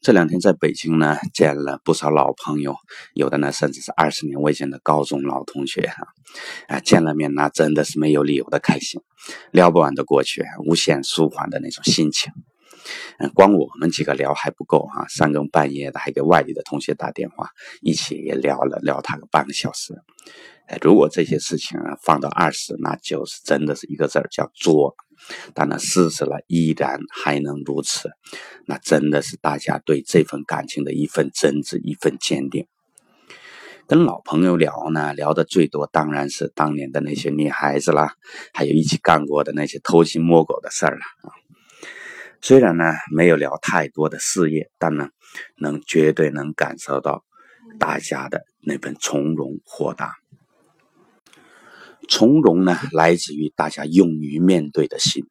这两天在北京呢，见了不少老朋友，有的呢甚至是二十年未见的高中老同学哈，啊，见了面那真的是没有理由的开心，聊不完的过去，无限舒缓的那种心情。嗯，光我们几个聊还不够哈，三更半夜的还给外地的同学打电话，一起也聊了聊他个半个小时。如果这些事情放到二十，那就是真的是一个字儿叫作。但那四十了，依然还能如此，那真的是大家对这份感情的一份真挚，一份坚定。跟老朋友聊呢，聊的最多当然是当年的那些女孩子啦，还有一起干过的那些偷鸡摸狗的事儿了啊。虽然呢没有聊太多的事业，但呢能绝对能感受到大家的那份从容豁达。从容呢，来自于大家勇于面对的心。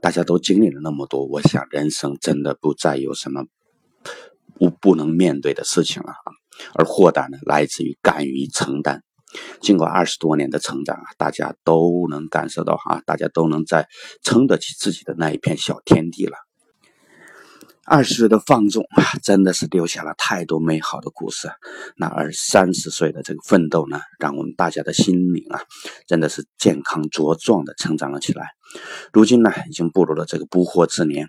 大家都经历了那么多，我想人生真的不再有什么不不能面对的事情了啊。而豁达呢，来自于敢于承担。经过二十多年的成长啊，大家都能感受到哈，大家都能在撑得起自己的那一片小天地了。二十岁的放纵啊，真的是留下了太多美好的故事。那而三十岁的这个奋斗呢，让我们大家的心灵啊，真的是健康茁壮的成长了起来。如今呢，已经步入了这个不惑之年，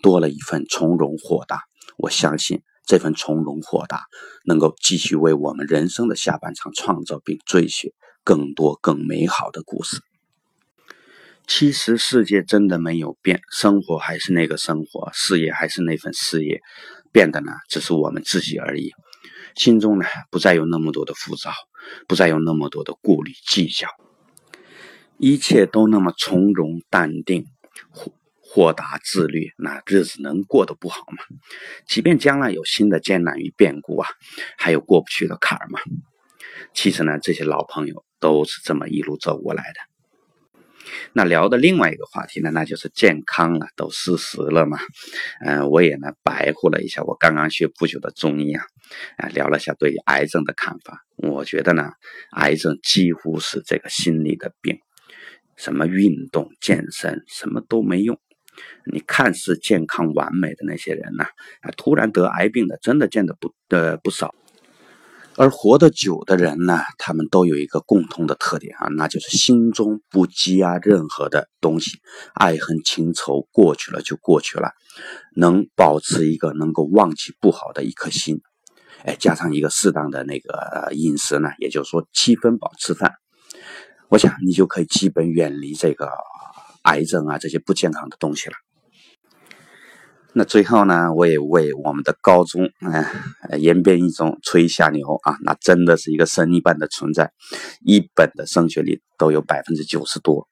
多了一份从容豁达。我相信这份从容豁达，能够继续为我们人生的下半场创造并追寻更多更美好的故事。其实世界真的没有变，生活还是那个生活，事业还是那份事业，变的呢只是我们自己而已。心中呢不再有那么多的浮躁，不再有那么多的顾虑计较，一切都那么从容淡定、豁豁达自律，那日子能过得不好吗？即便将来有新的艰难与变故啊，还有过不去的坎儿吗？其实呢，这些老朋友都是这么一路走过来的。那聊的另外一个话题呢，那就是健康了，都四十了嘛，嗯，我也呢白活了一下我刚刚学不久的中医啊，啊，聊了一下对癌症的看法。我觉得呢，癌症几乎是这个心理的病，什么运动健身什么都没用，你看似健康完美的那些人呢，啊，突然得癌病的真的见得不呃不少。而活得久的人呢，他们都有一个共同的特点啊，那就是心中不积压任何的东西，爱恨情仇过去了就过去了，能保持一个能够忘记不好的一颗心，哎，加上一个适当的那个饮食呢，也就是说七分饱吃饭，我想你就可以基本远离这个癌症啊这些不健康的东西了。那最后呢，我也为我们的高中，嗯，延边一中吹一下牛啊，那真的是一个神一般的存在，一本的升学率都有百分之九十多，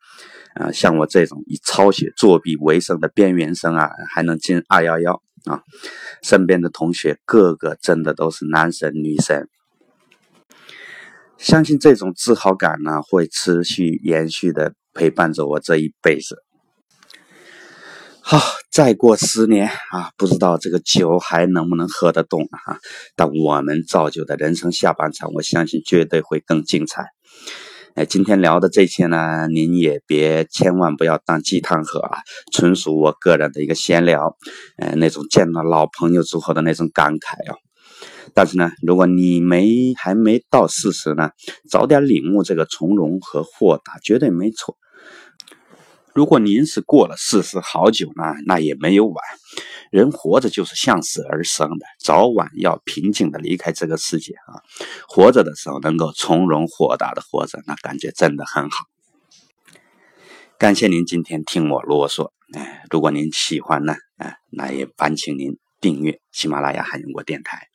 啊，像我这种以抄写作弊为生的边缘生啊，还能进二幺幺啊，身边的同学个个真的都是男神女神，相信这种自豪感呢，会持续延续的陪伴着我这一辈子。好，再过十年啊，不知道这个酒还能不能喝得动啊？但我们造就的人生下半场，我相信绝对会更精彩。哎，今天聊的这些呢，您也别千万不要当鸡汤喝啊，纯属我个人的一个闲聊，呃，那种见到老朋友之后的那种感慨啊。但是呢，如果你没还没到四十呢，早点领悟这个从容和豁达，绝对没错。如果您是过了四十好久呢，那也没有晚。人活着就是向死而生的，早晚要平静的离开这个世界啊。活着的时候能够从容豁达的活着，那感觉真的很好。感谢您今天听我啰嗦，哎，如果您喜欢呢，哎，那也烦请您订阅喜马拉雅海英国电台。